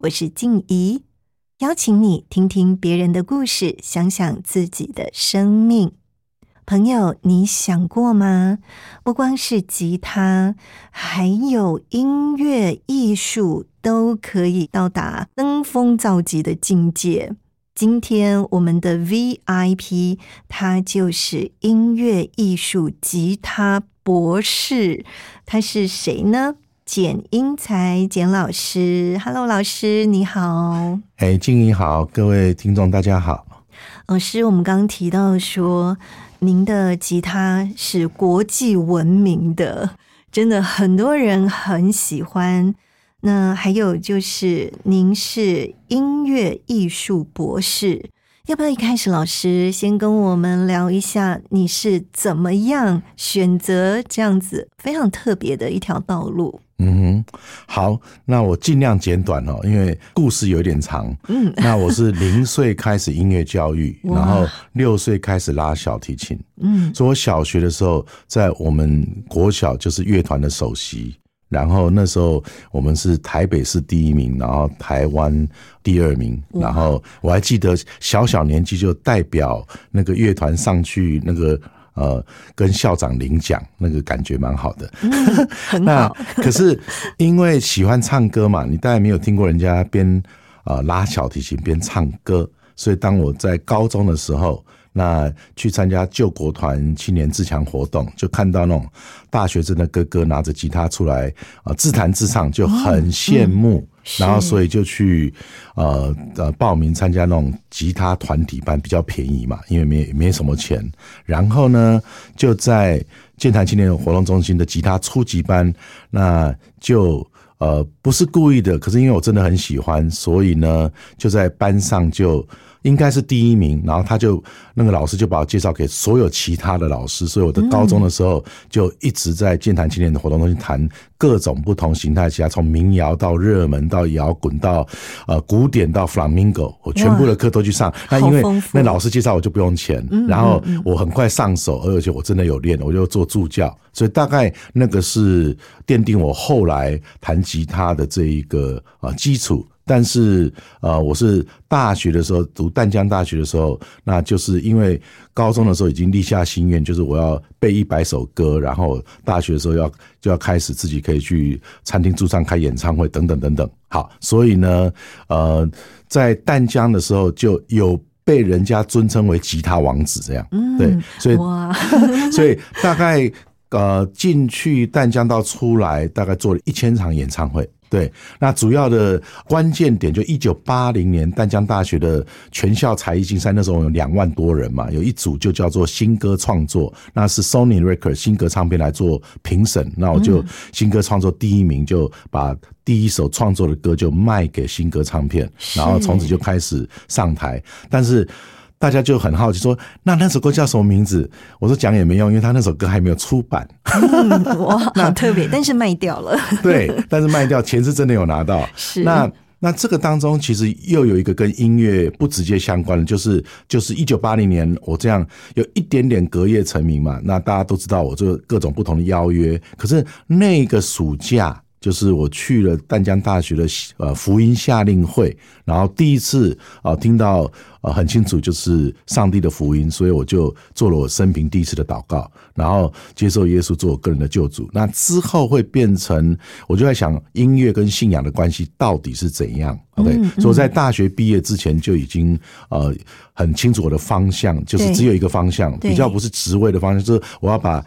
我是静怡，邀请你听听别人的故事，想想自己的生命。朋友，你想过吗？不光是吉他，还有音乐艺术都可以到达登峰造极的境界。今天我们的 VIP，他就是音乐艺术吉他博士，他是谁呢？简英才，简老师，Hello，老师你好。哎，静怡好，各位听众大家好。老师，我们刚刚提到说，您的吉他是国际闻名的，真的很多人很喜欢。那还有就是，您是音乐艺术博士，要不要一开始老师先跟我们聊一下，你是怎么样选择这样子非常特别的一条道路？嗯哼，好，那我尽量简短哦，因为故事有点长。嗯，那我是零岁开始音乐教育，然后六岁开始拉小提琴。嗯，所以我小学的时候在我们国小就是乐团的首席。然后那时候我们是台北市第一名，然后台湾第二名。然后我还记得小小年纪就代表那个乐团上去那个呃跟校长领奖，那个感觉蛮好的。那可是因为喜欢唱歌嘛，你大概没有听过人家边呃拉小提琴边唱歌，所以当我在高中的时候。那去参加救国团青年自强活动，就看到那种大学生的哥哥拿着吉他出来啊自弹自唱，就很羡慕。然后所以就去呃呃报名参加那种吉他团体班，比较便宜嘛，因为没没什么钱。然后呢，就在健谈青年活动中心的吉他初级班，那就呃不是故意的，可是因为我真的很喜欢，所以呢就在班上就。应该是第一名，然后他就那个老师就把我介绍给所有其他的老师，所以我的高中的时候就一直在健谈青年的活动中心谈各种不同形态吉他，从民谣到热门到摇滚到呃古典到 flamingo，我全部的课都去上。那因为那老师介绍我就不用钱，然后我很快上手，而且我真的有练，我就做助教，所以大概那个是奠定我后来弹吉他的这一个啊基础。但是，呃，我是大学的时候读淡江大学的时候，那就是因为高中的时候已经立下心愿，就是我要背一百首歌，然后大学的时候要就要开始自己可以去餐厅驻唱、开演唱会等等等等。好，所以呢，呃，在淡江的时候就有被人家尊称为吉他王子这样。嗯，对，所以 所以大概呃进去淡江到出来，大概做了一千场演唱会。对，那主要的关键点就一九八零年淡江大学的全校才艺竞赛，那时候有两万多人嘛，有一组就叫做新歌创作，那是 Sony Record 新歌唱片来做评审，那我就新歌创作第一名，就把第一首创作的歌就卖给新歌唱片，然后从此就开始上台，但是。大家就很好奇说：“那那首歌叫什么名字？”我说：“讲也没用，因为他那首歌还没有出版。”哇，好特别！但是卖掉了。对，但是卖掉，钱是真的有拿到。是那那这个当中，其实又有一个跟音乐不直接相关的，就是就是一九八零年，我这样有一点点隔夜成名嘛。那大家都知道，我这各种不同的邀约。可是那个暑假。就是我去了淡江大学的呃福音夏令会，然后第一次啊听到呃很清楚就是上帝的福音，所以我就做了我生平第一次的祷告，然后接受耶稣做我个人的救主。那之后会变成，我就在想音乐跟信仰的关系到底是怎样？OK，所以我在大学毕业之前就已经呃很清楚我的方向，就是只有一个方向，比较不是职位的方向，就是我要把。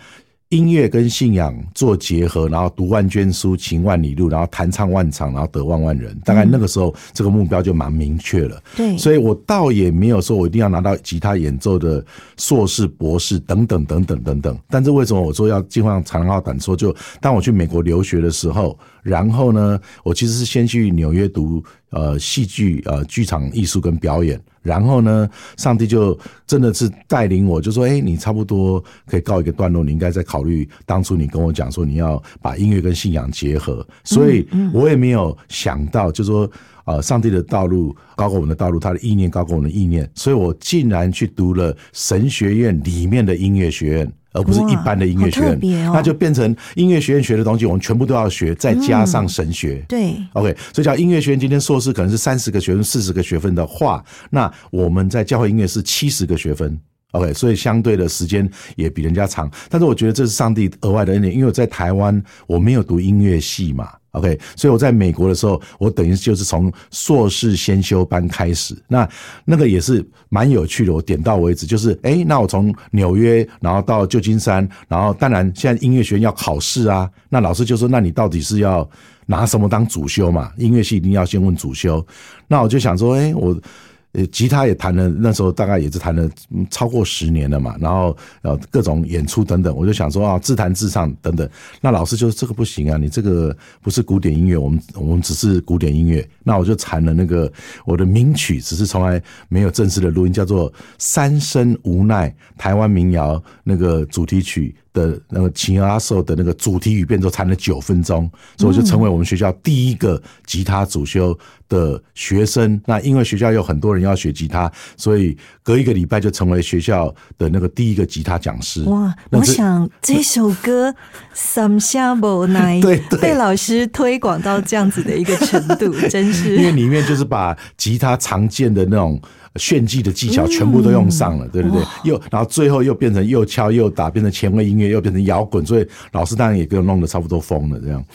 音乐跟信仰做结合，然后读万卷书，行万里路，然后弹唱万场，然后得万万人。大概那个时候，这个目标就蛮明确了。对，所以我倒也没有说我一定要拿到吉他演奏的硕士、博士等等等等等等。但是为什么我说要尽量长号短说？就当我去美国留学的时候，然后呢，我其实是先去纽约读呃戏剧呃剧场艺术跟表演。然后呢，上帝就真的是带领我，就说：“哎，你差不多可以告一个段落，你应该再考虑当初你跟我讲说你要把音乐跟信仰结合。”所以我也没有想到，就说呃，上帝的道路高过我们的道路，他的意念高过我们的意念，所以我竟然去读了神学院里面的音乐学院。而不是一般的音乐学院，那就变成音乐学院学的东西，我们全部都要学，再加上神学。对，OK，所以叫音乐学院今天硕士可能是三十个学分、四十个学分的话，那我们在教会音乐是七十个学分。OK，所以相对的时间也比人家长，但是我觉得这是上帝额外的恩典，因为我在台湾我没有读音乐系嘛，OK，所以我在美国的时候，我等于就是从硕士先修班开始，那那个也是蛮有趣的，我点到为止，就是哎，那我从纽约然后到旧金山，然后当然现在音乐学院要考试啊，那老师就说，那你到底是要拿什么当主修嘛？音乐系一定要先问主修，那我就想说，哎，我。呃，吉他也弹了，那时候大概也是弹了超过十年了嘛，然后呃各种演出等等，我就想说啊，自弹自唱等等。那老师就说这个不行啊，你这个不是古典音乐，我们我们只是古典音乐。那我就弹了那个我的名曲，只是从来没有正式的录音，叫做《三生无奈》台湾民谣那个主题曲。的那个琴阿寿的那个主题语变奏弹了九分钟，所以我就成为我们学校第一个吉他主修的学生。那因为学校有很多人要学吉他，所以隔一个礼拜就成为学校的那个第一个吉他讲师。哇！我想这首歌《Some s h a b o Night 对》对被老师推广到这样子的一个程度，真是因为里面就是把吉他常见的那种炫技的技巧全部都用上了，对不对，又然后最后又变成又敲又打，变成前卫音乐，又变成摇滚，所以老师当然也给我弄得差不多疯了这样。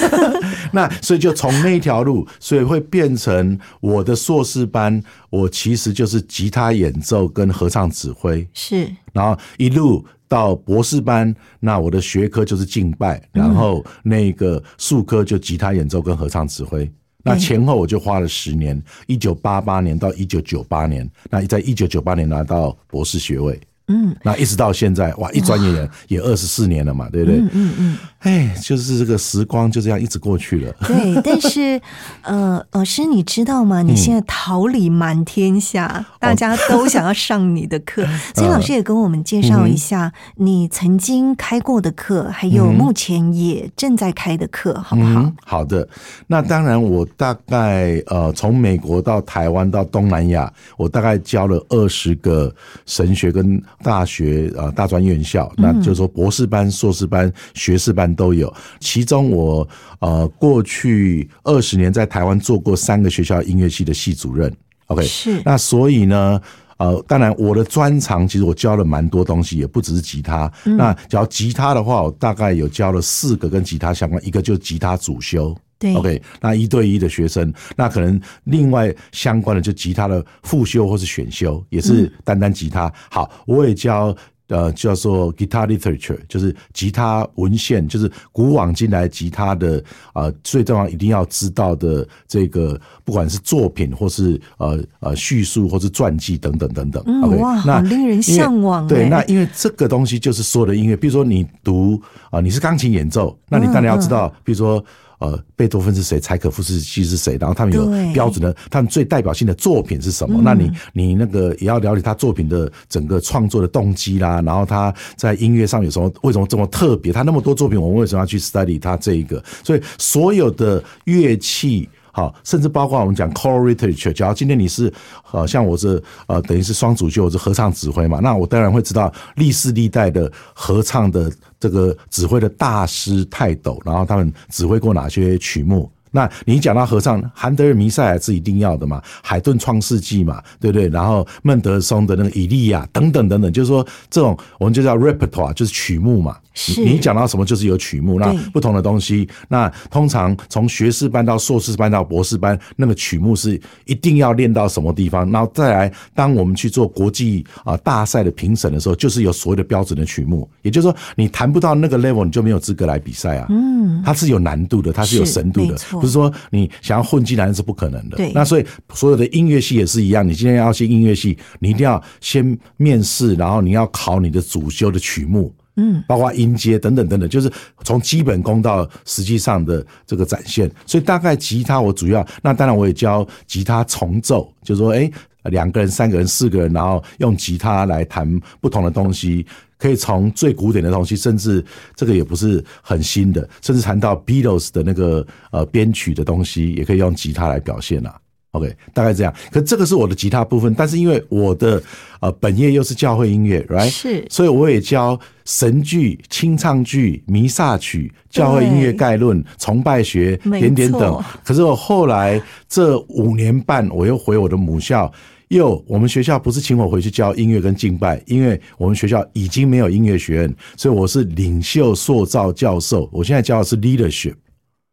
那所以就从那条路，所以会变成我的硕士班，我其实就是吉他演奏跟合唱指挥，是。然后一路到博士班，那我的学科就是敬拜，然后那个术科就吉他演奏跟合唱指挥。那前后我就花了十年，一九八八年到一九九八年，那在一九九八年拿到博士学位，嗯，那一直到现在，哇，一转眼也也二十四年了嘛，对不对？嗯嗯，哎，就是这个时光就这样一直过去了。对。但是 呃，老师你知道吗？你现在桃李满天下，大家都想要上你的课，所以老师也跟我们介绍一下你曾经开过的课，还有目前也正在开的课，好不好嗯？，好的。那当然，我大概呃，从美国到台湾到东南亚，我大概教了二十个神学跟大学呃大专院校，那就是说博士班、硕士班、学士班都有。其中我呃过去二十年在台湾做过三个学校音乐系的系主任。OK，是那所以呢，呃，当然我的专长其实我教了蛮多东西，也不只是吉他。那只要吉他的话，我大概有教了四个跟吉他相关，一个就是吉他主修。对 OK，那一对一的学生，那可能另外相关的就吉他的复修或是选修，也是单单吉他。好，我也教。呃，叫做 guitar literature，就是吉他文献，就是古往今来吉他的呃最重要一定要知道的这个，不管是作品或是呃呃叙述或是传记等等等等。嗯 OK，哇好那令人向往对，哎那因为这个东西就是所有的音乐，比如说你读啊、你是钢琴演奏，那你当然要知道，比如说。呃，贝多芬是谁？柴可夫斯基是谁？然后他们有标准的，他们最代表性的作品是什么？那你你那个也要了解他作品的整个创作的动机啦，然后他在音乐上有什么？为什么这么特别？他那么多作品，我们为什么要去 study 他这一个？所以所有的乐器。好，甚至包括我们讲 core literature 假如今天你是呃像我是呃等于是双主修，我是合唱指挥嘛，那我当然会知道历世历代的合唱的这个指挥的大师泰斗，然后他们指挥过哪些曲目。那你讲到合唱，韩德尔弥赛是一定要的嘛？海顿创世纪嘛，对不对？然后孟德松的那个以利亚等等等等，就是说这种我们就叫 repertoire，就是曲目嘛。是你讲到什么就是有曲目，那不同的东西，那通常从学士班到硕士班到博士班，那个曲目是一定要练到什么地方，然后再来，当我们去做国际啊大赛的评审的时候，就是有所谓的标准的曲目，也就是说，你弹不到那个 level，你就没有资格来比赛啊。嗯，它是有难度的，它是有是深度的，不是说你想要混进来是不可能的。对那所以所有的音乐系也是一样，你今天要去音乐系，你一定要先面试，然后你要考你的主修的曲目。嗯，包括音阶等等等等，就是从基本功到实际上的这个展现。所以大概吉他我主要，那当然我也教吉他重奏，就是说，哎，两个人、三个人、四个人，然后用吉他来弹不同的东西，可以从最古典的东西，甚至这个也不是很新的，甚至谈到 Beatles 的那个呃编曲的东西，也可以用吉他来表现啊。OK，大概这样。可这个是我的吉他部分，但是因为我的呃本业又是教会音乐，right？是所以我也教神剧、清唱剧、弥撒曲、教会音乐概论、崇拜学点点等。可是我后来这五年半，我又回我的母校。又，我们学校不是请我回去教音乐跟敬拜，因为我们学校已经没有音乐学院，所以我是领袖塑造教授。我现在教的是 leadership，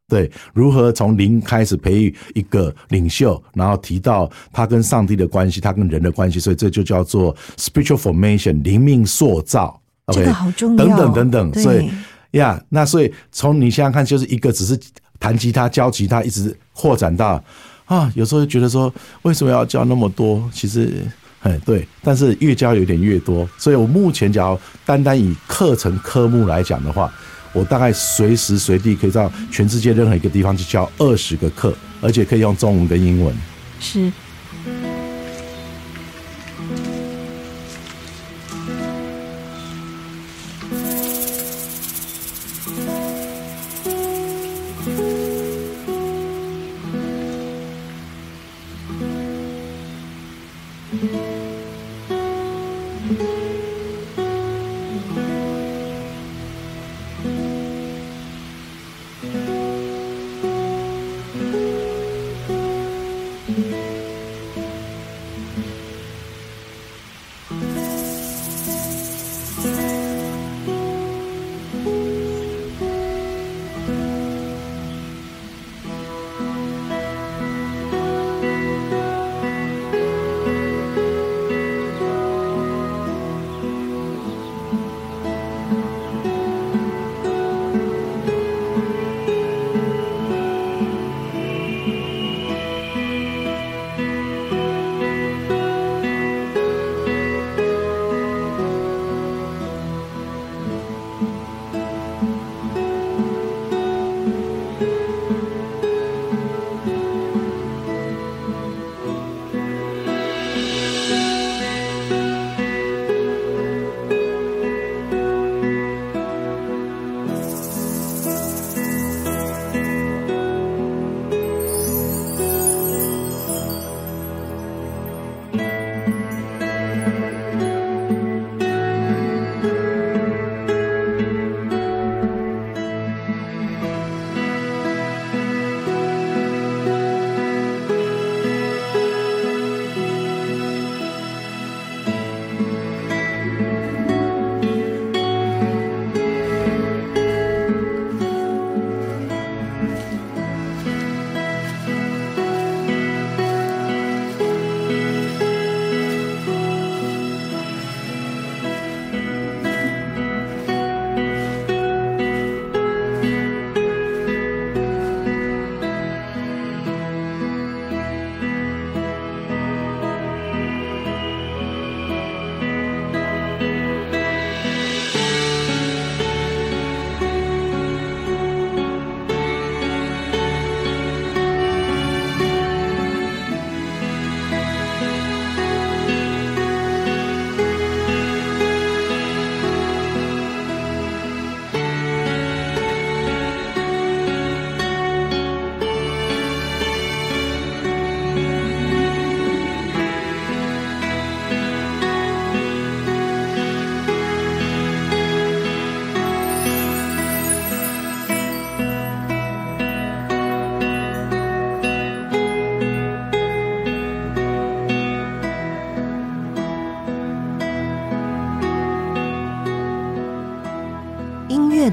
对，如何从零开始培育一个领袖，然后提到他跟上帝的关系，他跟人的关系，所以这就叫做 spiritual formation 灵命塑造。这 OK，个好重要等等等等，所以呀那所以从你想想看，就是一个只是弹吉他、教吉他，一直扩展到啊，有时候就觉得说，为什么要教那么多？其实。哎，对，但是越教有点越多，所以我目前只要单单以课程科目来讲的话，我大概随时随地可以到全世界任何一个地方去教二十个课，而且可以用中文跟英文。是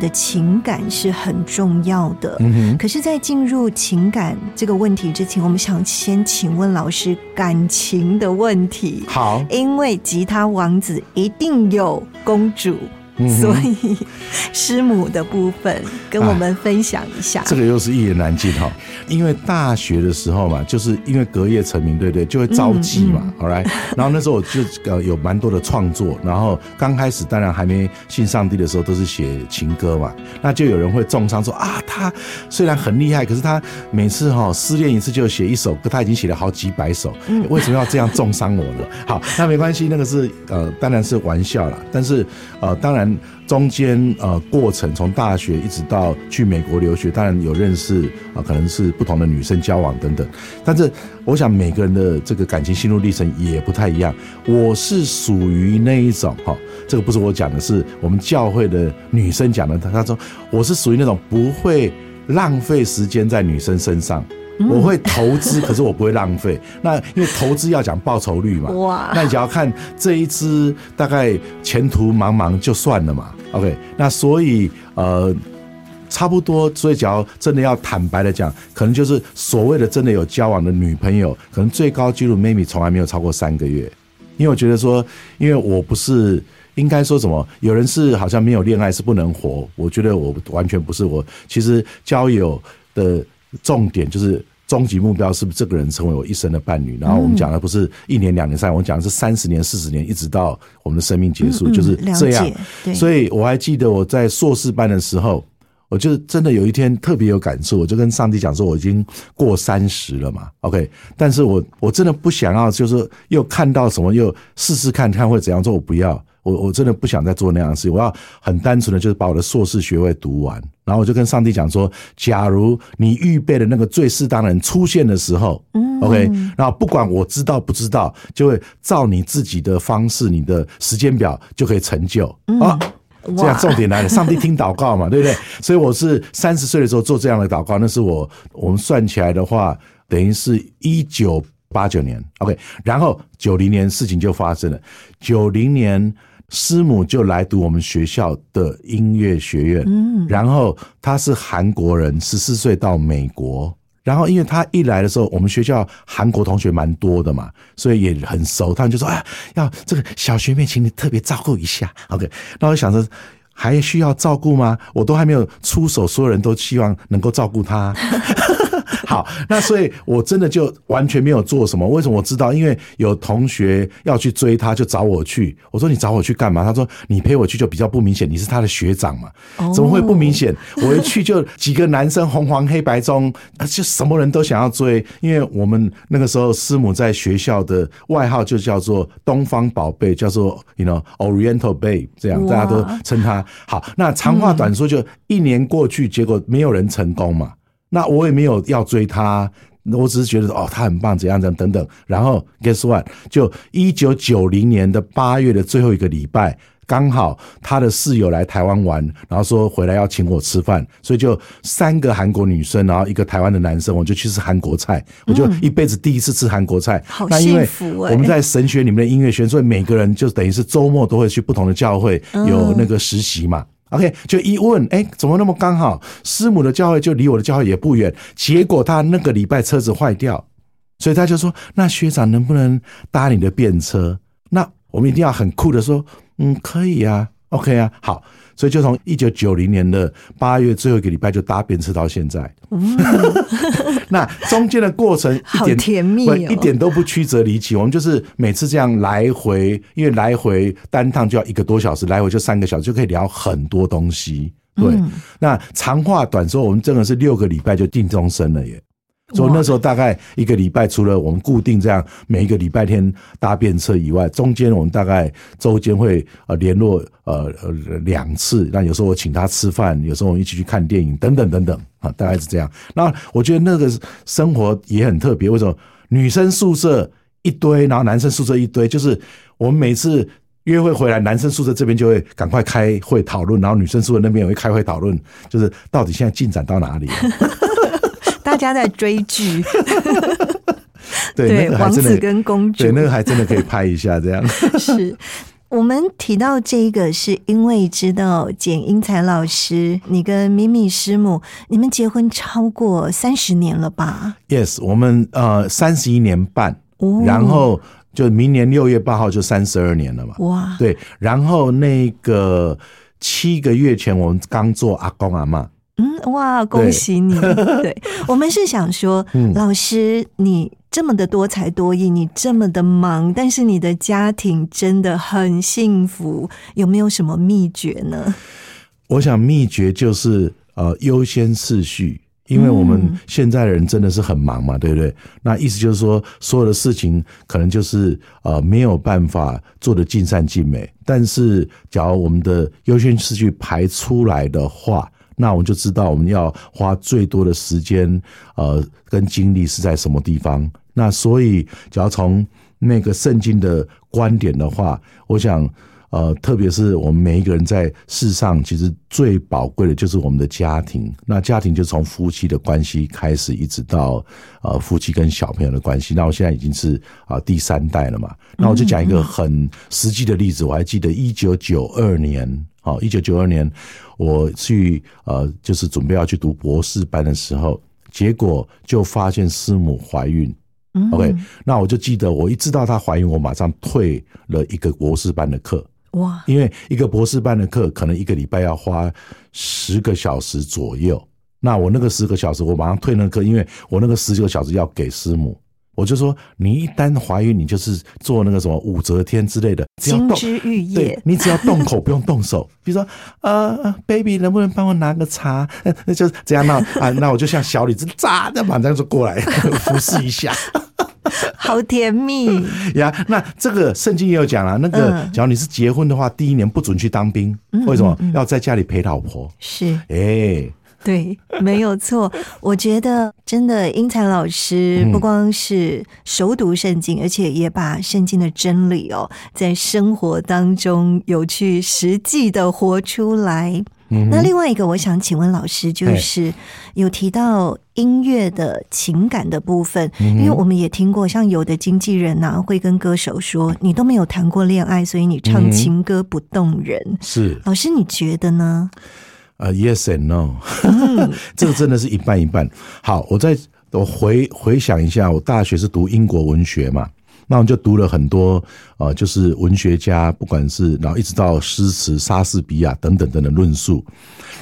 的情感是很重要的。嗯，可是，在进入情感这个问题之前，我们想先请问老师感情的问题。好，因为吉他王子一定有公主，嗯所以师母的部分跟我们分享一下。这个又是一言难尽哈。因为大学的时候嘛，就是因为隔夜成名，对不对？就会招妓嘛，好来。然后那时候我就呃有蛮多的创作，然后刚开始当然还没信上帝的时候，都是写情歌嘛。那就有人会重伤说啊，他虽然很厉害，可是他每次哈、失恋一次就写一首歌，他已经写了好几百首，为什么要这样重伤我呢？好，那没关系，那个是呃当然是玩笑啦，但是呃当然。中间呃过程从大学一直到去美国留学，当然有认识啊、可能是不同的女生交往等等。但是我想每个人的这个感情心路历程也不太一样。我是属于那一种哈、这个不是我讲的，是我们教会的女生讲的。她她说我是属于那种不会浪费时间在女生身上。我会投资，可是我不会浪费。那因为投资要讲报酬率嘛，哇那你只要看这一支大概前途茫茫就算了嘛。OK，那所以呃。差不多，所以只要真的要坦白的讲，可能就是所谓的真的有交往的女朋友，可能最高纪录 maybe 从来没有超过三个月。因为我觉得说，因为我不是应该说什么，有人是好像没有恋爱是不能活，我觉得我完全不是。我其实交友的重点就是终极目标是不是这个人成为我一生的伴侣？然后我们讲的不是一年、两年、三年，我们讲的是三十年、四十年，一直到我们的生命结束，就是这样所以我还记得我在硕士班的时候。我就真的有一天特别有感触，我就跟上帝讲说，我已经过三十了嘛，OK，但是我我真的不想要，就是又看到什么又试试看看会怎样做，我不要，我我真的不想再做那样的事，我要很单纯的就是把我的硕士学位读完，然后我就跟上帝讲说，假如你预备的那个最适当的人出现的时候，嗯，OK，然后不管我知道不知道，就会照你自己的方式，你的时间表就可以成就啊。这样重点来了，上帝听祷告嘛，对不对？所以我是三十岁的时候做这样的祷告，那是我我们算起来的话，等于是一九八九年，OK，然后九零年事情就发生了，九零年师母就来读我们学校的音乐学院，嗯，然后他是韩国人，十四岁到美国。然后，因为他一来的时候，我们学校韩国同学蛮多的嘛，所以也很熟。他们就说：“啊，要这个小学妹，请你特别照顾一下。”OK，那我想着还需要照顾吗？我都还没有出手，所有人都希望能够照顾他。好，那所以我真的就完全没有做什么。为什么我知道？因为有同学要去追他，就找我去。我说你找我去干嘛？他说你陪我去就比较不明显，你是他的学长嘛，怎么会不明显？我一去就几个男生红黄黑白中，啊就什么人都想要追。因为我们那个时候师母在学校的外号就叫做东方宝贝，叫做 you know Oriental Babe，这样大家都称他。好，那长话短说，就一年过去，结果没有人成功嘛。那我也没有要追他，我只是觉得哦，他很棒，怎样怎样等等。然后 guess what？就一九九零年的八月的最后一个礼拜，刚好他的室友来台湾玩，然后说回来要请我吃饭，所以就三个韩国女生，然后一个台湾的男生，我就去吃韩国菜，我就一辈子第一次吃韩国菜。好那因为幸福欸我们在神学里面的音乐学院，所以每个人就等于是周末都会去不同的教会有那个实习嘛。OK，就一问，哎，怎么那么刚好？师母的教会就离我的教会也不远，结果他那个礼拜车子坏掉，所以他就说：“那学长能不能搭你的便车？”那我们一定要很酷的说：“嗯，可以啊，OK 啊，好。”所以就从一九九零年的八月最后一个礼拜就搭便车到现在。那中间的过程一好点甜蜜哦一点都不曲折离奇。我们就是每次这样来回，因为来回单趟就要一个多小时，来回就三个小时，就可以聊很多东西。对，嗯那长话短说，我们真的是六个礼拜就定终身了耶。所以那时候大概一个礼拜，除了我们固定这样每一个礼拜天搭便车以外，中间我们大概周间会呃联络呃呃两次。那有时候我请他吃饭，有时候我们一起去看电影，等等等等啊，大概是这样。那我觉得那个生活也很特别。为什么？女生宿舍一堆，然后男生宿舍一堆，就是我们每次。约会回来，男生宿舍这边就会赶快开会讨论，然后女生宿舍那边也会开会讨论，就是到底现在进展到哪里了？大家在追剧，对，对那个还王子跟公主对，那个还真的可以拍一下这样。是。我们提到这个，是因为知道简英才老师，你跟咪咪师母，你们结婚超过三十年了吧？Yes，我们呃三十一年半，哦然后就明年六月八号就三十二年了嘛。哇，对，然后那个七个月前我们刚做阿公阿妈，嗯，哇，恭喜你！对我们是想说，嗯老师，你这么的多才多艺，你这么的忙，但是你的家庭真的很幸福，有没有什么秘诀呢？我想秘诀就是呃优先次序。因为我们现在的人真的是很忙嘛，对不对？那意思就是说，所有的事情可能就是呃没有办法做的尽善尽美。但是，假如我们的优先次序排出来的话，那我们就知道我们要花最多的时间呃跟精力是在什么地方。那所以，只要从那个圣经的观点的话，我想。呃，特别是我们每一个人在世上，其实最宝贵的就是我们的家庭。那家庭就从夫妻的关系开始，一直到呃夫妻跟小朋友的关系。那我现在已经是啊、第三代了嘛。那我就讲一个很实际的例子，我还记得一九九二年，哦，一九九二年我去呃，就是准备要去读博士班的时候，结果就发现师母怀孕。嗯 OK，那我就记得，我一知道她怀孕，我马上退了一个博士班的课。哇，因为一个博士班的课可能一个礼拜要花十个小时左右，那我那个十个小时我马上退那个课，因为我那个十个小时要给师母。我就说，你一旦怀孕，你就是做那个什么武则天之类的，只要动，金枝玉对叶，你只要动口不用动手。比如说，呃呃，baby 能不能帮我拿个茶？呃 那就是这样，那 啊，那我就像小李子，咋的马上就过来服侍一下。好甜蜜。呀，那这个圣经也有讲了，那个嗯只要你是结婚的话，第一年不准去当兵，为什么？要在家里陪老婆。是哎，对，没有错。我觉得真的，英才老师嗯不光是熟读圣经，而且也把圣经的真理哦，在生活当中有去实际的活出来。嗯那另外一个，我想请问老师，就是有提到音乐的情感的部分，嗯因为我们也听过，像有的经纪人呐、会跟歌手说，你都没有谈过恋爱，所以你唱嗯情歌不动人。是老师，你觉得呢？呃，yes and no，这个真的是一半一半。好，我再我回回想一下，我大学是读英国文学嘛，那我就读了很多啊，就是文学家，不管是然后一直到诗词、莎士比亚等等等等论述。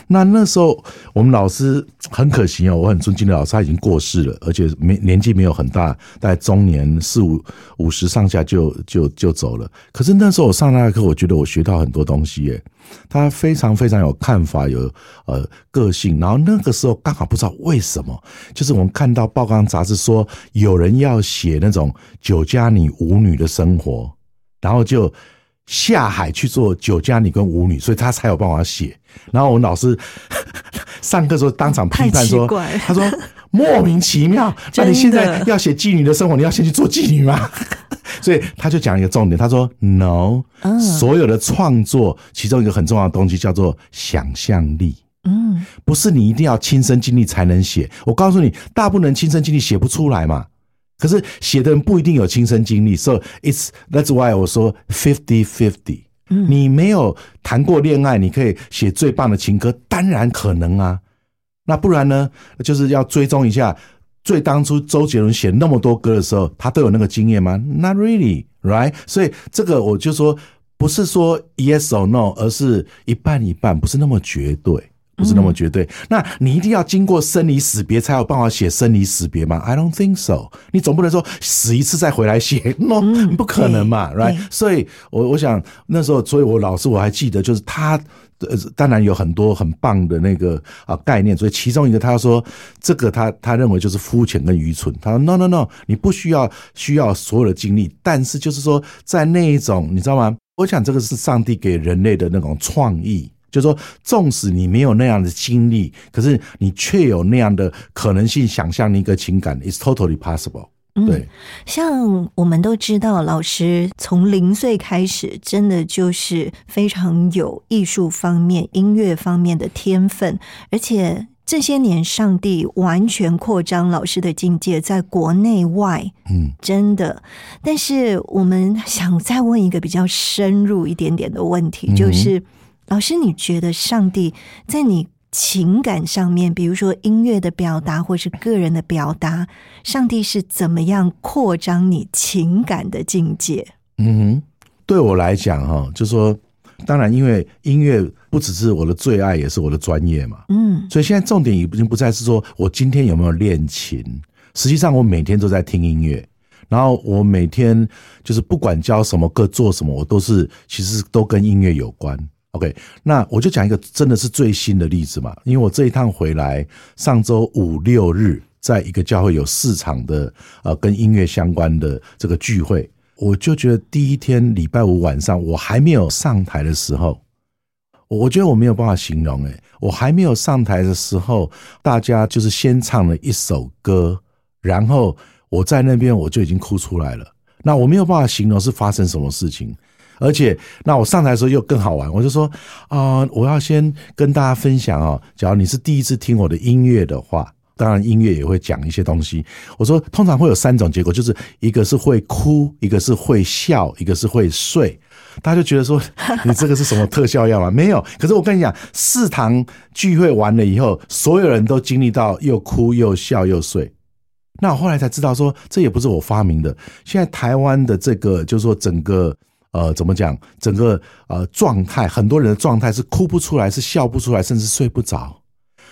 那那时候我们老师很可惜哦，我很尊敬的老师他已经过世了，而且没年纪没有很大，在中年四五五十上下就就就走了。可是那时候我上那个课，我觉得我学到很多东西耶。他非常非常有看法，有呃个性。然后那个时候刚好不知道为什么，就是我们看到报刊杂志说有人要写那种酒家女舞女的生活，然后就下海去做酒家女跟舞女，所以他才有办法写。然后我们老师 上课时候当场批判说，他说莫名其妙，那你现在要写妓女的生活，你要先去做妓女吗？所以他就讲一个重点，他说 “no”，、嗯所有的创作其中一个很重要的东西叫做想象力。嗯，不是你一定要亲身经历才能写。我告诉你，大部分人亲身经历写不出来嘛。可是写的人不一定有亲身经历，so it's that's why 我说 fifty fifty。你没有谈过恋爱，你可以写最棒的情歌，当然可能啊。那不然呢？就是要追踪一下，最当初周杰伦写那么多歌的时候，他都有那个经验吗？Not really, right？所以这个我就说，不是说 yes or no，而是一半一半，不是那么绝对。不是那么绝对，那你一定要经过生离死别才有办法写生离死别吗？I don't think so。你总不能说死一次再回来写，no，、不可能嘛，right？所以我我想那时候，所以我老师我还记得，就是他呃，当然有很多很棒的那个啊概念，所以其中一个他说这个他他认为就是肤浅跟愚蠢。他说 no no no，你不需要需要所有的经历，但是就是说在那一种你知道吗？我想这个是上帝给人类的那种创意。就是说，纵使你没有那样的经历，可是你却有那样的可能性，想象一个情感，is totally possible。对，像我们都知道，老师从零岁开始，真的就是非常有艺术方面、音乐方面的天分，而且这些年，上帝完全扩张老师的境界，在国内外，嗯，真的。但是，我们想再问一个比较深入一点点的问题，就是，老师，你觉得上帝在你情感上面，比如说音乐的表达，或是个人的表达，上帝是怎么样扩张你情感的境界？嗯哼，对我来讲哈，就说，当然，因为音乐不只是我的最爱，也是我的专业嘛。嗯，所以现在重点已经不再是说我今天有没有练琴，实际上我每天都在听音乐，然后我每天就是不管教什么课做什么，我都是其实都跟音乐有关。OK，那我就讲一个真的是最新的例子嘛，因为我这一趟回来，上周五六日在一个教会有四场的呃跟音乐相关的这个聚会，我就觉得第一天礼拜五晚上我还没有上台的时候。我觉得我没有办法形容，诶，我还没有上台的时候，大家就是先唱了一首歌，然后我在那边我就已经哭出来了。那我没有办法形容是发生什么事情，而且那我上台的时候又更好玩，我就说啊、我要先跟大家分享哦，假如你是第一次听我的音乐的话。当然，音乐也会讲一些东西。我说，通常会有三种结果，就是一个是会哭，一个是会笑，一个是会睡。大家就觉得说，你这个是什么特效药吗？没有。可是我跟你讲，四堂聚会完了以后，所有人都经历到又哭又笑又睡。那我后来才知道说，这也不是我发明的。现在台湾的这个，就是说整个呃，怎么讲，整个呃状态，很多人的状态是哭不出来，是笑不出来，甚至睡不着。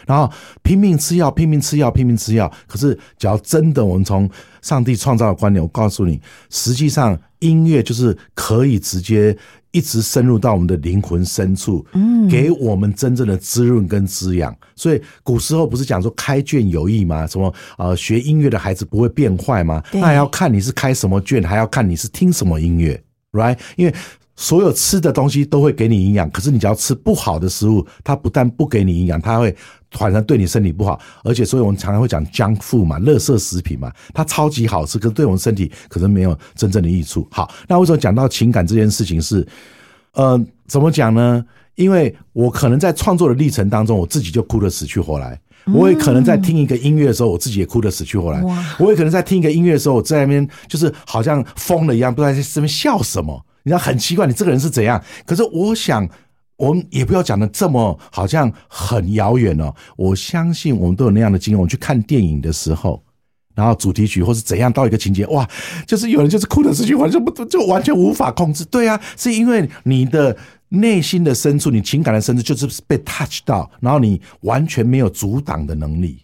然后拼命吃药，拼命吃药，拼命吃药。可是，只要真的我们从上帝创造的观点，我告诉你，实际上音乐就是可以直接一直深入到我们的灵魂深处，嗯，给我们真正的滋润跟滋养。所以古时候不是讲说开卷有益吗？什么呃，学音乐的孩子不会变坏吗？那还要看你是开什么卷，还要看你是听什么音乐，right？因为所有吃的东西都会给你营养，可是你只要吃不好的食物，它不但不给你营养，它会反而对你身体不好。而且，所以我们常常会讲 junk food 嘛，垃圾食品嘛，它超级好吃，可是对我们身体可能没有真正的益处。好，那为什么讲到情感这件事情是，呃，怎么讲呢？因为我可能在创作的历程当中，我自己就哭得死去活来。我也可能在听一个音乐的时候，我自己也哭得死去活来。我也可能在听一个音乐的时候，我在那边就是好像疯了一样，不知道在这边笑什么。你知道很奇怪，你这个人是怎样？可是我想，我们也不要讲的这么好像很遥远哦。我相信我们都有那样的经验。我们去看电影的时候，然后主题曲或是怎样到一个情节，哇，就是有人就是哭的失去完全不就完全无法控制。对啊，是因为你的内心的深处，你情感的深处就是被 touch 到，然后你完全没有阻挡的能力。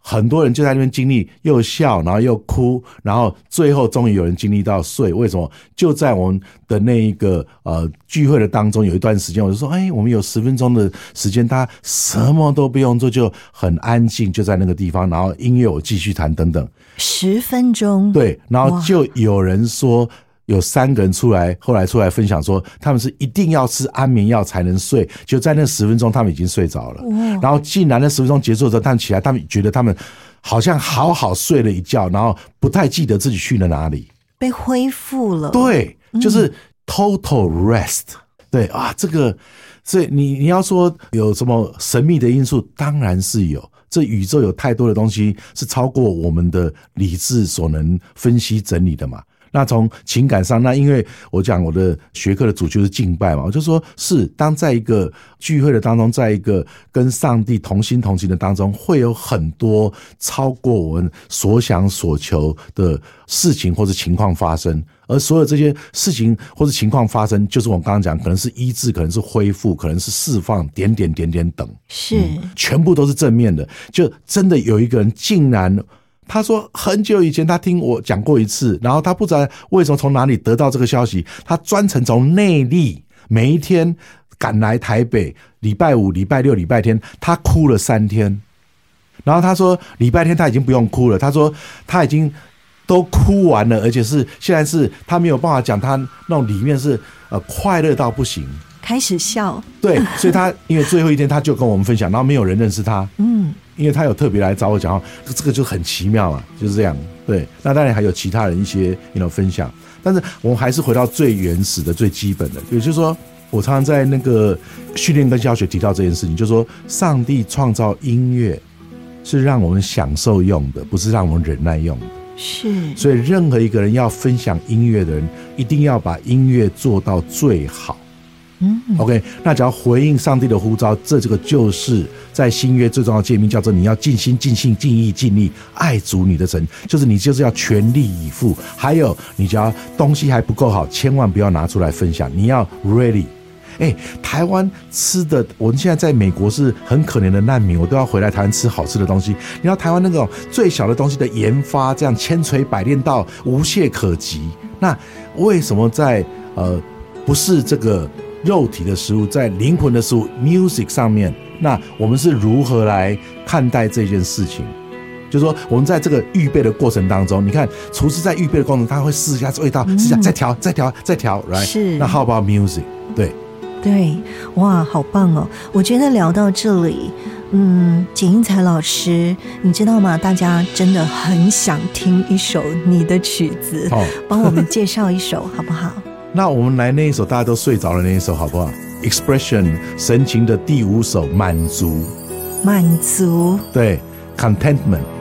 很多人就在那边经历又笑，然后又哭，然后最后终于有人经历到睡。为什么？就在我们的那一个呃聚会的当中，有一段时间，我就说，哎，我们有十分钟的时间，大家什么都不用做，就很安静，就在那个地方，然后音乐我继续弹等等。十分钟，对，然后就有人说。有三个人出来，后来出来分享说，他们是一定要吃安眠药才能睡，就在那十分钟，他们已经睡着了。然后竟然那十分钟结束之后，他们起来，他们觉得他们好像好好睡了一觉，然后不太记得自己去了哪里。被恢复了。，对，就是 total rest。对啊，这个，所以你你要说有什么神秘的因素，当然是有。这宇宙有太多的东西是超过我们的理智所能分析整理的嘛。那从情感上，那因为我讲我的学科的主就是敬拜嘛，我就说是当在一个聚会的当中，在一个跟上帝同心同行的当中，会有很多超过我们所想所求的事情或者情况发生。而所有这些事情或者情况发生，就是我们刚刚讲，可能是医治，可能是恢复，可能是释放，点点点点等。是、全部都是正面的。就真的有一个人竟然，他说很久以前他听我讲过一次，然后他不知道为什么从哪里得到这个消息，他专程从内地每一天赶来台北，礼拜五、礼拜六、礼拜天，他哭了三天。然后他说礼拜天他已经不用哭了，他说他已经都哭完了，而且是现在是他没有办法讲他那种里面是呃快乐到不行。开始笑，对，所以他因为最后一天他就跟我们分享，然后没有人认识他，嗯，因为他有特别来找我讲话，这个就很奇妙嘛，就是这样。对，那当然还有其他人一些 you know 分享，但是我们还是回到最原始的、最基本的，也就是说，我常常在那个训练跟教学提到这件事情，就是说，上帝创造音乐是让我们享受用的，不是让我们忍耐用的。是，所以，任何一个人要分享音乐的人，一定要把音乐做到最好。嗯，OK，那只要回应上帝的呼召，这这个就是在新约最重要的诫命，叫做你要尽心、尽性、尽意、尽力爱主你的神，就是你就是要全力以赴。还有，你只要东西还不够好，千万不要拿出来分享，你要 ready。哎，台湾吃的，我们现在在美国是很可怜的难民，我都要回来台湾吃好吃的东西。你要台湾那种最小的东西的研发，这样千锤百炼到无懈可击。那为什么在呃不是这个肉体的食物，在灵魂的食物 music 上面，那我们是如何来看待这件事情？就是说，我们在这个预备的过程当中，你看厨师在预备的过程，他会试一下味道，试一下再调，再调，再调，right？是那 how about music？对。对，哇，好棒哦！我觉得聊到这里，嗯，简英才老师，你知道吗？大家真的很想听一首你的曲子，哦帮我们介绍一首好不好？那我们来那一首大家都睡着了那一首好不好？Expression 神情的第五首满足，满足，对，Contentment。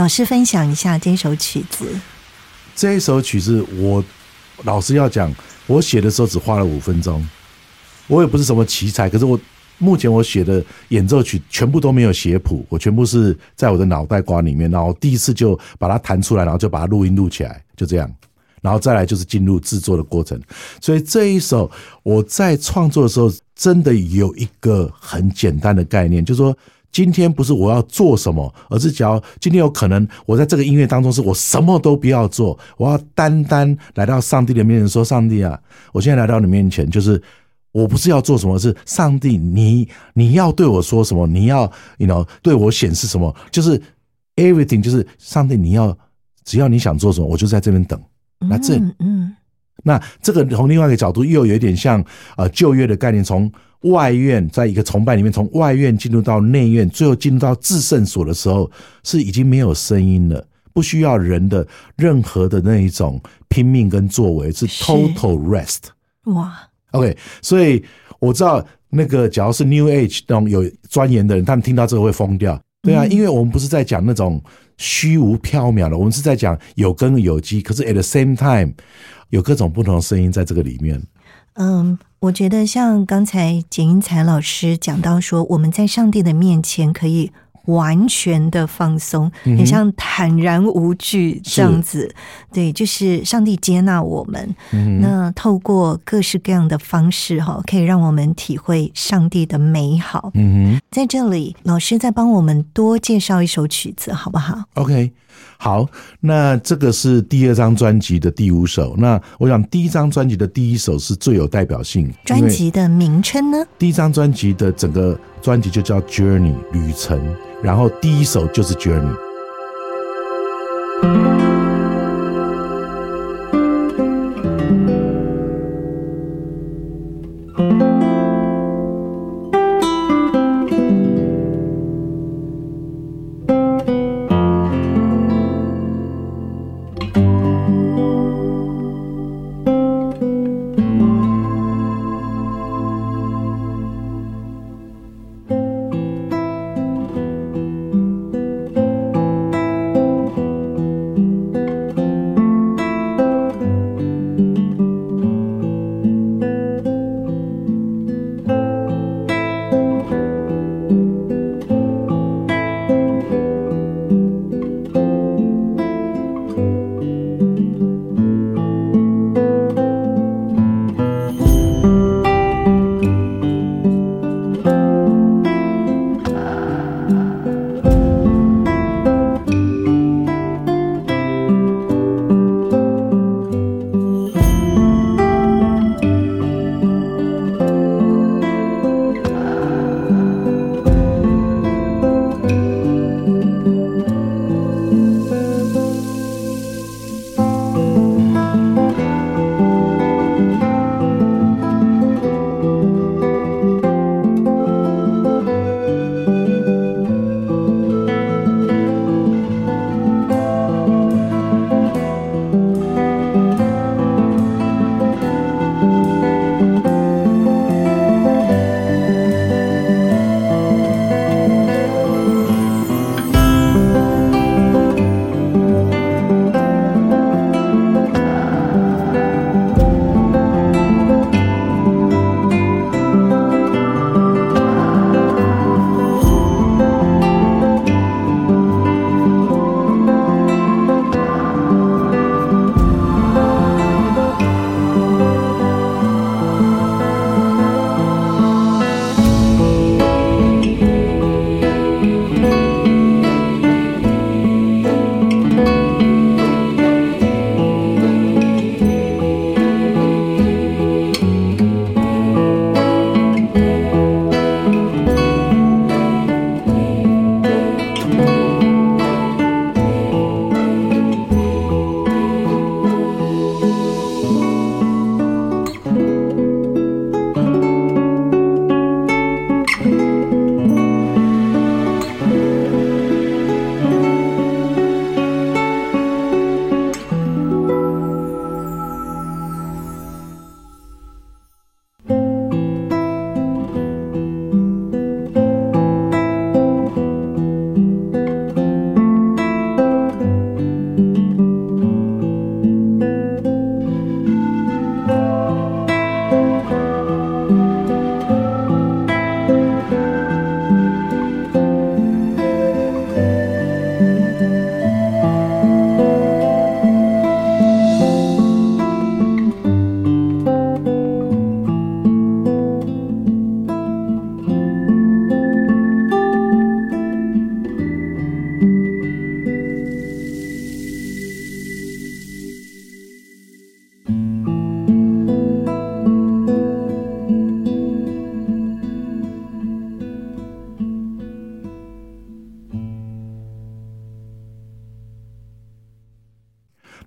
老师分享一下这首曲子。这一首曲子，我老师要讲，我写的时候只花了五分钟。我也不是什么奇才，可是我目前我写的演奏曲全部都没有写谱，我全部是在我的脑袋瓜里面，然后第一次就把它弹出来，然后就把它录音录起来，就这样。然后再来就是进入制作的过程。所以这一首我在创作的时候，真的有一个很简单的概念，就是说。今天不是我要做什么，而是只要今天有可能，我在这个音乐当中是我什么都不要做，我要单单来到上帝的面前说：“上帝啊，我现在来到你面前，就是我不是要做什么，是上帝，你你要对我说什么？你要，you know，对我显示什么？就是 everything，就是上帝，你要只要你想做什么，我就在这边等。那这嗯嗯那这个从另外一个角度，又有一点像呃旧约的概念，从外院在一个崇拜里面，从外院进入到内院，最后进入到至圣所的时候，是已经没有声音了，不需要人的任何的那一种拼命跟作为，是是 total rest。哇，OK，所以我知道那个，假如是 New Age 那种有钻研的人，他们听到这个会疯掉。对啊，因为我们不是在讲那种虚无缥缈的，我们是在讲有根有基，可是 at the same time 有各种不同的声音在这个里面。嗯，我觉得像刚才简英才老师讲到说，我们在上帝的面前可以完全的放松，很像坦然无惧这样子。对，就是上帝接纳我们。那透过各式各样的方式哈，可以让我们体会上帝的美好。嗯哼。在这里，老师再帮我们多介绍一首曲子，好不好？OK，好，那这个是第二张专辑的第五首。那我想第一张专辑的第一首是最有代表性，专辑的名称呢？第一张专辑的整个专辑就叫 Journey 旅程，然后第一首就是 Journey。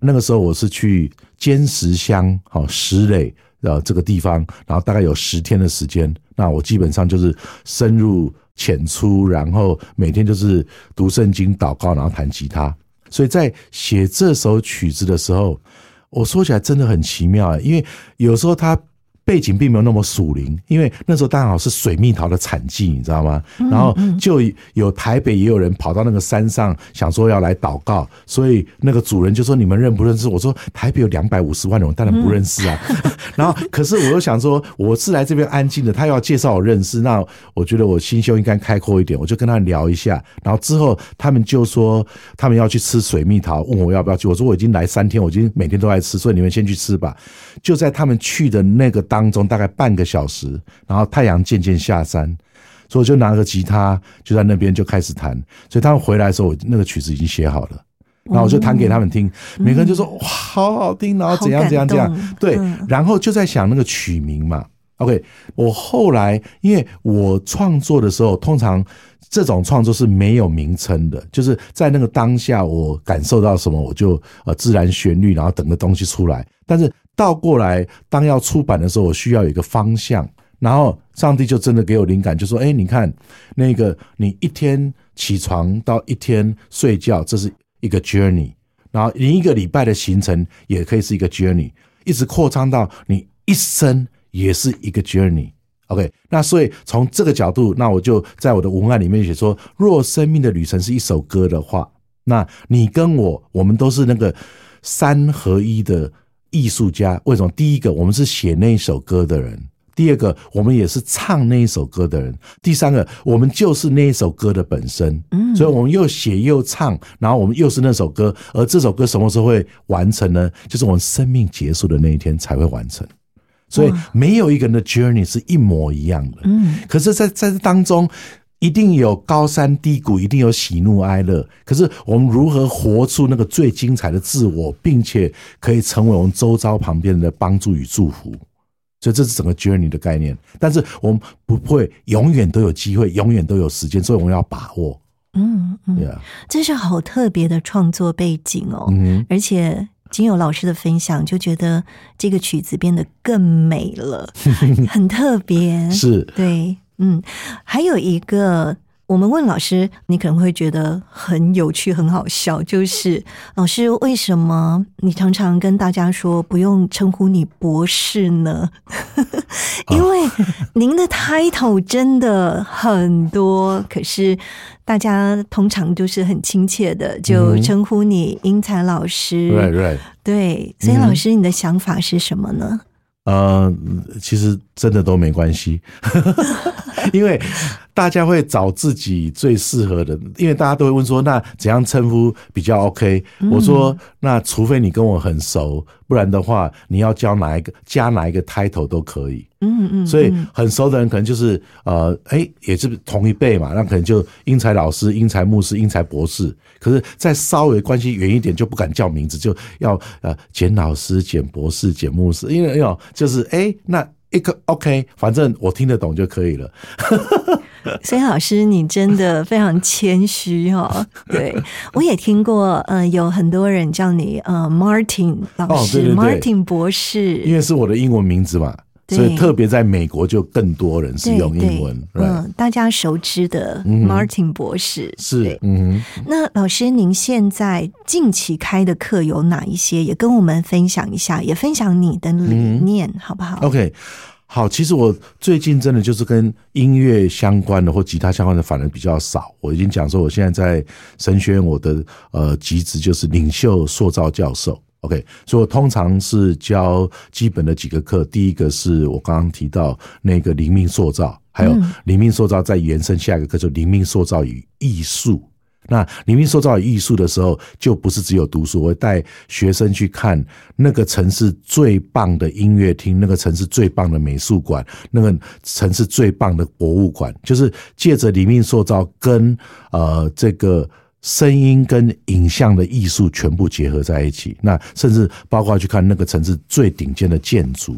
那个时候我是去坚石乡，好石垒呃这个地方，然后大概有十天的时间。那我基本上就是深入浅出，然后每天就是读圣经、祷告，然后弹吉他。所以在写这首曲子的时候，我说起来真的很奇妙，因为有时候它。背景并没有那么属灵，因为那时候刚好是水蜜桃的产季，你知道吗？然后就有台北也有人跑到那个山上，想说要来祷告，所以那个主人就说：“你们认不认识？”我说：“台北有两百五十万人，我当然不认识啊。” 然后，可是我又想说，我是来这边安静的，他要介绍我认识，那我觉得我心胸应该开阔一点，我就跟他聊一下。然后之后他们就说他们要去吃水蜜桃，问我要不要去。我说我已经来三天，我已经每天都在吃，所以你们先去吃吧。就在他们去的那个。当中大概半个小时，然后太阳渐渐下山，所以我就拿个吉他就在那边就开始弹。所以他们回来的时候，我那个曲子已经写好了，然后我就弹给他们听，每个人就说哇，好好听，然后怎样怎样怎样。对，然后就在想那个曲名嘛。OK，我后来因为我创作的时候，通常这种创作是没有名称的，就是在那个当下我感受到什么，我就呃自然旋律，然后等个东西出来，但是。倒过来，当要出版的时候，我需要有一个方向，然后上帝就真的给我灵感，就说：“哎，你看那个，你一天起床到一天睡觉，这是一个 journey，然后你一个礼拜的行程也可以是一个 journey，一直扩张到你一生也是一个 journey。OK，那所以从这个角度，那我就在我的文案里面写说：若生命的旅程是一首歌的话，那你跟我，我们都是那个三合一的。”艺术家为什么？第一个，我们是写那一首歌的人；第二个，我们也是唱那一首歌的人；第三个，我们就是那一首歌的本身。嗯，所以我们又写又唱，然后我们又是那首歌。而这首歌什么时候会完成呢？就是我们生命结束的那一天才会完成。所以没有一个人的 journey 是一模一样的。嗯，可是，在在这当中。一定有高山低谷，一定有喜怒哀乐。可是我们如何活出那个最精彩的自我，并且可以成为我们周遭旁边人的帮助与祝福？所以这是整个 journey 的概念。但是我们不会永远都有机会，永远都有时间，所以我们要把握。嗯嗯，这是好特别的创作背景哦。嗯，而且仅有老师的分享，就觉得这个曲子变得更美了，很特别。是，对。嗯，还有一个，我们问老师，你可能会觉得很有趣、很好笑，就是老师为什么你常常跟大家说不用称呼你博士呢？因为您的 title 真的很多，可是大家通常都是很亲切的，就称呼你英才老师。对对对，所以老师，你的想法是什么呢？呃，其实真的都没关系，因为大家会找自己最适合的。因为大家都会问说，那怎样称呼比较 OK？我说，那除非你跟我很熟，不然的话，你要教哪一个加哪一个 title 都可以。嗯嗯，所以很熟的人可能就是呃，哎，也是同一辈嘛，那可能就英才老师、英才牧师、英才博士。可是再稍微关系远一点，就不敢叫名字，就要呃简老师、简博士、简牧师，因为有就是哎，那一个 OK，反正我听得懂就可以了。所以老师，你真的非常谦虚哦。对我也听过，呃，有很多人叫你呃 Martin 老师，Martin 博士，因为是我的英文名字嘛。所以特别在美国，就更多人是用英文。嗯，大家熟知的 Martin 博士是。嗯，那老师，您现在近期开的课有哪一些？也跟我们分享一下，也分享你的理念，好不好？OK，好。其实我最近真的就是跟音乐相关的或吉他相关的，反而比较少。我已经讲说，我现在在神学院，我的呃职职就是领袖塑造教授。OK，所以我通常是教基本的几个课。第一个是我刚刚提到那个灵命塑造，还有灵命塑造再延伸下一个课就灵命塑造与艺术。那灵命塑造与艺术的时候，就不是只有读书，我会带学生去看那个城市最棒的音乐厅，那个城市最棒的美术馆，那个城市最棒的博物馆，就是借着灵命塑造跟呃这个。声音跟影像的艺术全部结合在一起，那甚至包括去看那个城市最顶尖的建筑，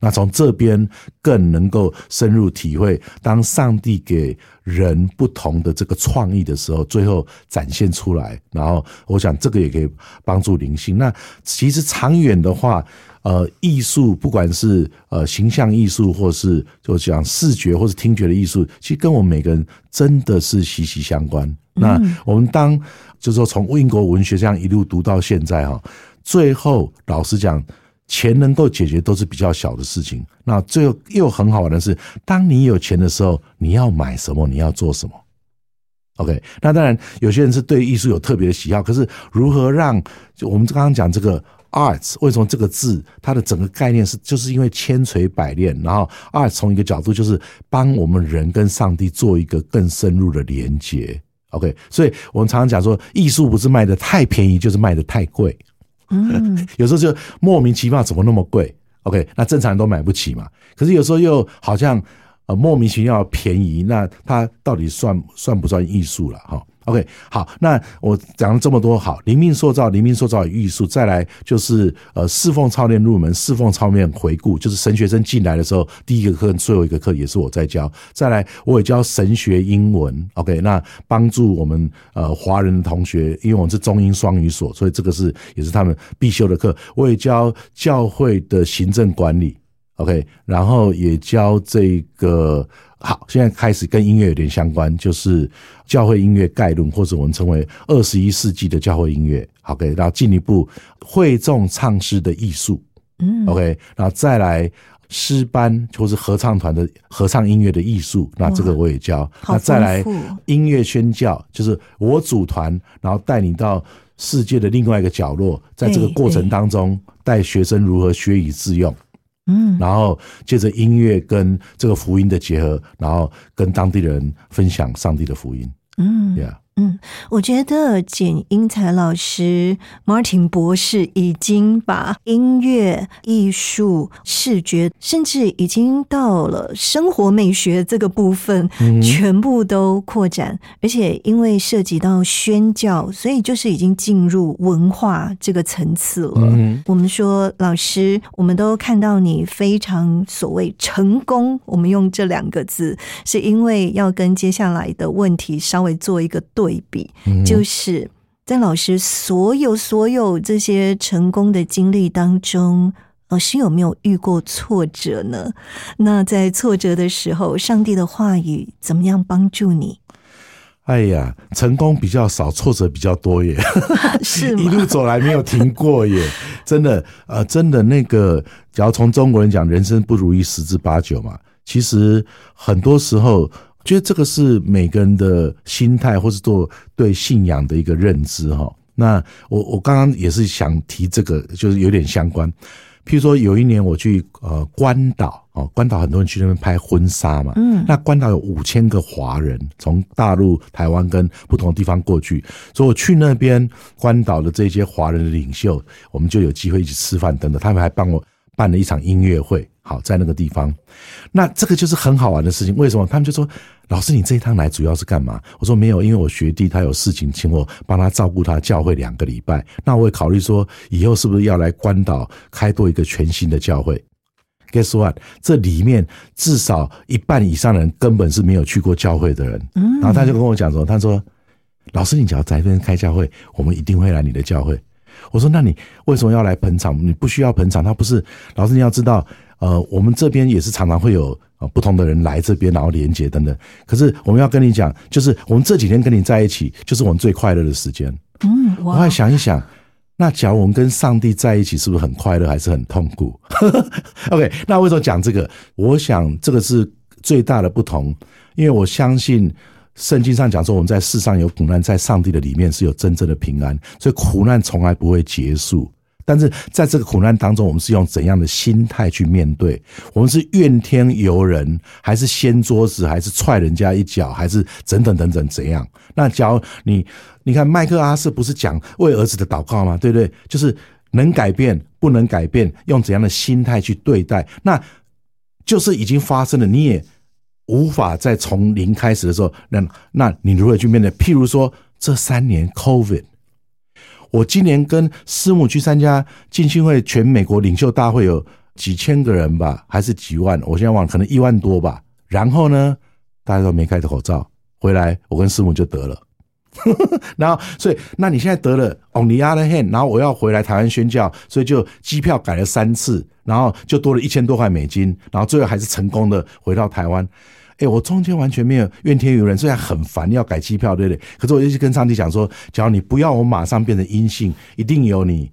那从这边更能够深入体会，当上帝给人不同的这个创意的时候，最后展现出来。然后，我想这个也可以帮助灵性。那其实长远的话，呃，艺术不管是呃形象艺术，或是就讲视觉或是听觉的艺术，其实跟我们每个人真的是息息相关。那我们当就是说从英国文学这样一路读到现在哈，最后老实讲。钱能够解决都是比较小的事情。那最后又很好玩的是，当你有钱的时候，你要买什么？你要做什么？OK。那当然，有些人是对艺术有特别的喜好。可是，如何让就我们刚刚讲这个 arts，为什么这个字它的整个概念是，就是因为千锤百炼。然后，arts 从一个角度就是帮我们人跟上帝做一个更深入的连接。OK。所以我们常常讲说，艺术不是卖的太便宜，就是卖的太贵。嗯，有时候就莫名其妙，怎么那么贵？OK，那正常人都买不起嘛。可是有时候又好像呃莫名其妙便宜，那它到底算算不算艺术了？哈。OK，好，那我讲了这么多，好，灵命塑造，灵命塑造艺术，再来就是呃侍奉操练入门，侍奉操练回顾，就是神学生进来的时候，第一个课，最后一个课也是我在教。再来，我也教神学英文，OK，那帮助我们呃华人的同学，因为我们是中英双语所，所以这个是也是他们必修的课。我也教教会的行政管理，OK，然后也教这个。好，现在开始跟音乐有点相关，就是教会音乐概论，或者我们称为二十一世纪的教会音乐。OK，然后进一步会众唱诗的艺术，嗯，OK，然后再来诗班或是合唱团的合唱音乐的艺术，那这个我也教。那再来音乐宣教，就是我组团，然后带你到世界的另外一个角落，在这个过程当中带学生如何学以致用。嗯，然后借着音乐跟这个福音的结合，然后跟当地人分享上帝的福音。嗯，Yeah。嗯，我觉得简英才老师 Martin 博士已经把音乐、艺术、视觉，甚至已经到了生活美学这个部分，全部都扩展。而且因为涉及到宣教，所以就是已经进入文化这个层次了。我们说老师，我们都看到你非常所谓成功，我们用这两个字，是因为要跟接下来的问题稍微做一个对。对比，就是在老师所有所有这些成功的经历当中，老师有没有遇过挫折呢？那在挫折的时候，上帝的话语怎么样帮助你？哎呀，成功比较少，挫折比较多耶，是一路走来没有停过耶，真的，呃，真的那个，只要从中国人讲，人生不如意十之八九嘛，其实很多时候。觉得这个是每个人的心态，或是做对信仰的一个认知哈。那我我刚刚也是想提这个，就是有点相关。譬如说，有一年我去呃关岛哦，关岛很多人去那边拍婚纱嘛。嗯。那关岛有五千个华人，从大陆、台湾跟不同的地方过去，所以我去那边关岛的这些华人的领袖，我们就有机会一起吃饭等等。他们还帮我办了一场音乐会。好，在那个地方，那这个就是很好玩的事情。为什么？他们就说：“老师，你这一趟来主要是干嘛？”我说：“没有，因为我学弟他有事情，请我帮他照顾他教会两个礼拜。那我也考虑说，以后是不是要来关岛开多一个全新的教会？Guess what？这里面至少一半以上的人根本是没有去过教会的人。然后他就跟我讲说：“他说，老师，你只要在这边开教会，我们一定会来你的教会。”我说：“那你为什么要来捧场？你不需要捧场，他不是老师，你要知道。”呃，我们这边也是常常会有呃不同的人来这边，然后连接等等。可是我们要跟你讲，就是我们这几天跟你在一起，就是我们最快乐的时间。嗯，我还想一想，那假如我们跟上帝在一起，是不是很快乐，还是很痛苦？OK，那为什么讲这个？我想这个是最大的不同，因为我相信圣经上讲说，我们在世上有苦难，在上帝的里面是有真正的平安，所以苦难从来不会结束。但是在这个苦难当中，我们是用怎样的心态去面对？我们是怨天尤人，还是掀桌子，还是踹人家一脚，还是等等等等怎样？那假如你你看麦克阿瑟不是讲为儿子的祷告吗？对不对？就是能改变，不能改变，用怎样的心态去对待？那就是已经发生了，你也无法再从零开始的时候，那那你如何去面对？譬如说这三年 COVID。我今年跟师母去参加浸信会全美国领袖大会，有几千个人吧，还是几万？我现在忘了，可能一万多吧。然后呢，大家都没戴着口罩，回来我跟师母就得了。然后，所以那你现在得了 on the other hand，然后我要回来台湾宣教，所以就机票改了三次，然后就多了一千多块美金，然后最后还是成功的回到台湾。哎，我中间完全没有怨天尤人，虽然很烦要改机票，对不对？可是我一直跟上帝讲说，只要你不要我马上变成阴性，一定有你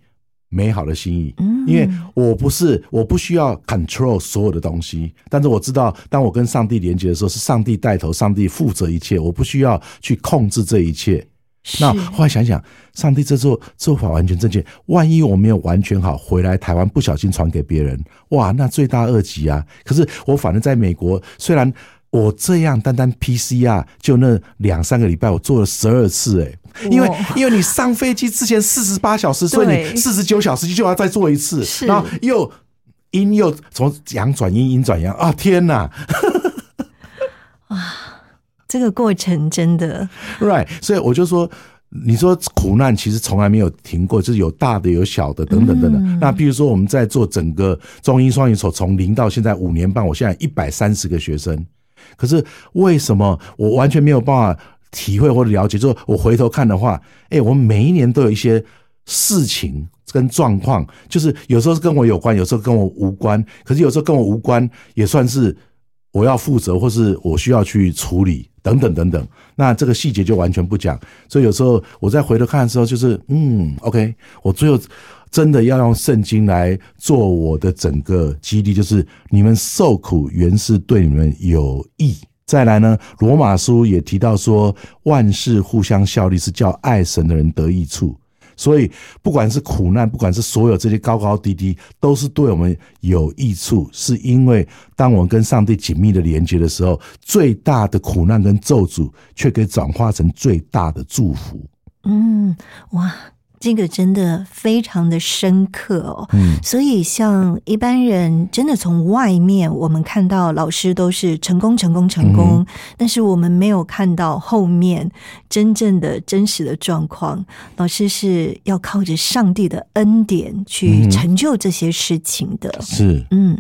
美好的心意。嗯，因为我不是我不需要 control 所有的东西，但是我知道，当我跟上帝连接的时候，是上帝带头，上帝负责一切，我不需要去控制这一切。那后来想想，上帝这做做法完全正确。万一我没有完全好，回来台湾不小心传给别人，哇，那罪大恶极啊！可是我反正在美国，虽然。我这样单单 PCR 就那两三个礼拜，我做了十二次哎，因为因为你上飞机之前四十八小时，所以你四十九小时就要再做一次，然后又阴又从阳转阴，阴转阳啊！天哪！啊，这个过程真的 right，所以我就说，你说苦难其实从来没有停过，就是有大的有小的等等等等。那比如说我们在做整个中英双语所从零到现在五年半，我现在一百三十个学生。可是为什么我完全没有办法体会或者了解？就是我回头看的话，哎，我们每一年都有一些事情跟状况，就是有时候是跟我有关，有时候跟我无关。可是有时候跟我无关，也算是我要负责，或是我需要去处理等等等等。那这个细节就完全不讲。所以有时候我在回头看的时候，就是嗯，OK，我最后。真的要用圣经来做我的整个激励，就是你们受苦原是对你们有益。再来呢，罗马书也提到说，万事互相效力，是叫爱神的人得益处。所以，不管是苦难，不管是所有这些高高低低，都是对我们有益处。是因为当我们跟上帝紧密的连接的时候，最大的苦难跟咒诅，却可以转化成最大的祝福。嗯，哇。这个真的非常的深刻哦，嗯，所以像一般人真的从外面我们看到老师都是成功成功成功，但是我们没有看到后面真正的真实的状况。老师是要靠着上帝的恩典去成就这些事情的，是。嗯。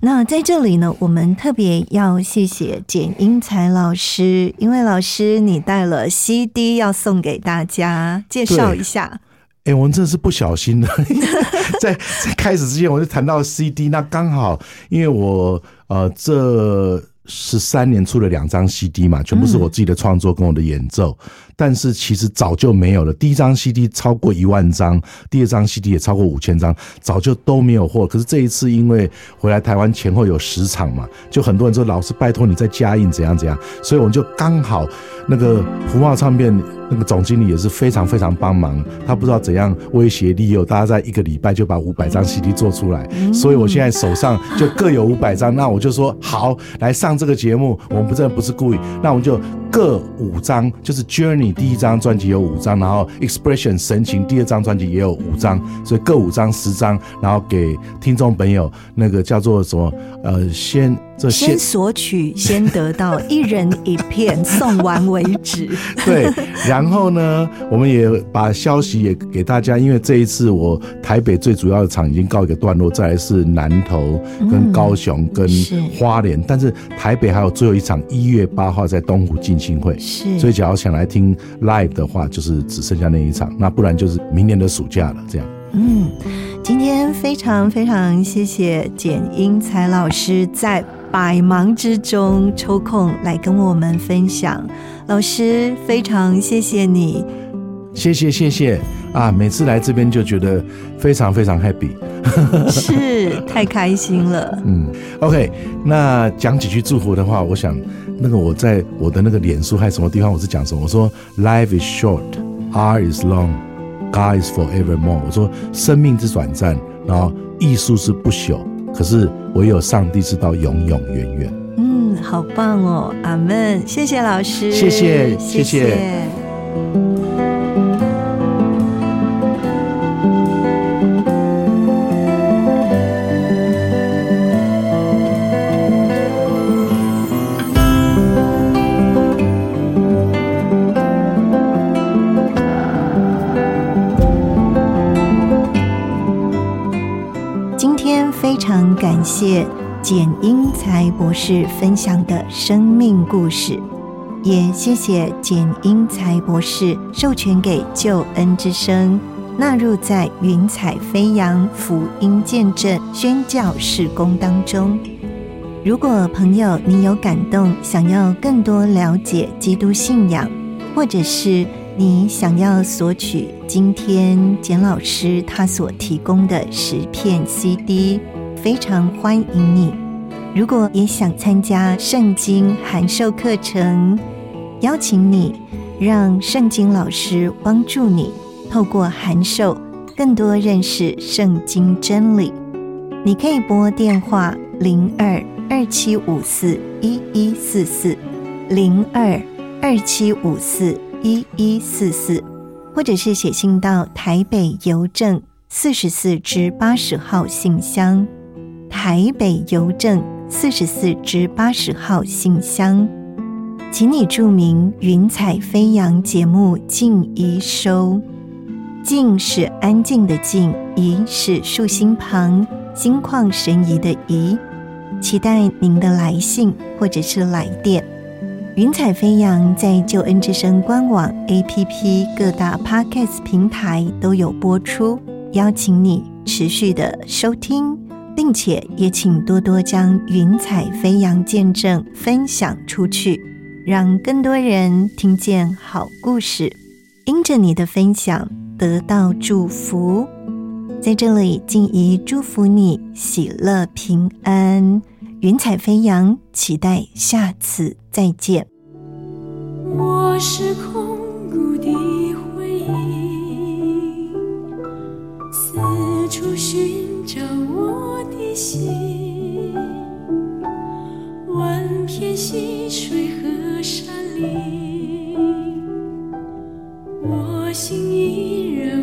那在这里呢，我们特别要谢谢简英才老师，因为老师你带了 CD 要送给大家，介绍一下。哎，我们真的是不小心的，在在开始之前我就谈到 CD，那刚好因为我呃这十三年出了两张 CD 嘛，全部是我自己的创作跟我的演奏。但是其实早就没有了。第一张 CD 超过一万张，第二张 CD 也超过五千张，早就都没有货。可是这一次因为回来台湾前后有十场嘛，就很多人说老师拜托你再加印怎样怎样，所以我们就刚好那个福茂唱片那个总经理也是非常非常帮忙，他不知道怎样威胁利诱大家在一个礼拜就把五百张 CD 做出来，所以我现在手上就各有五百张。那我就说好来上这个节目，我们不真的不是故意，那我们就各五张，就是 Journey。第一张专辑有五张，然后 Expression 神情第二张专辑也有五张，所以各五张十张，然后给听众朋友那个叫做什么呃先。先索取，先得到，一人一片，送完为止。对，然后呢，我们也把消息也给大家，因为这一次我台北最主要的场已经告一个段落，再来是南投、跟高雄、跟花莲，但是台北还有最后一场，一月八号在东湖进兴会。是，所以假如想来听 live 的话，就是只剩下那一场，那不然就是明年的暑假了。这样。嗯，今天非常非常谢谢简英才老师在。百忙之中抽空来跟我们分享，老师非常谢谢你，谢谢谢谢啊！每次来这边就觉得非常非常 happy，是太开心了。嗯，OK，那讲几句祝福的话，我想那个我在我的那个脸书还是什么地方，我是讲什么？我说 Life is short，art is long, God is forevermore。我说生命之短暂，然后艺术是不朽。可是唯有上帝知道永永远远。嗯，好棒哦，阿门！谢谢老师，谢谢，谢谢。非常感谢简英才博士分享的生命故事，也谢谢简英才博士授权给救恩之声纳入在云彩飞扬福音见证宣教事工当中。如果朋友你有感动，想要更多了解基督信仰，或者是你想要索取今天简老师他所提供的十片 CD，非常欢迎你。如果也想参加圣经函授课程，邀请你让圣经老师帮助你，透过函授更多认识圣经真理。你可以拨电话零二。二七五四一一四四零二二七五四一一四四，或者是写信到台北邮政四十四支八十号信箱，台北邮政四十四至八十号信箱，请你注明“云彩飞扬”节目静怡收，静是安静的静，怡是竖心旁心旷神怡的怡。期待您的来信或者是来电。云彩飞扬在救恩之声官网、APP、各大 Podcast 平台都有播出，邀请你持续的收听，并且也请多多将云彩飞扬见证分享出去，让更多人听见好故事，因着你的分享得到祝福。在这里，静怡祝福你喜乐平安，云彩飞扬，期待下次再见。我是空谷的回忆，四处寻找我心，万片溪水和山林，我心依然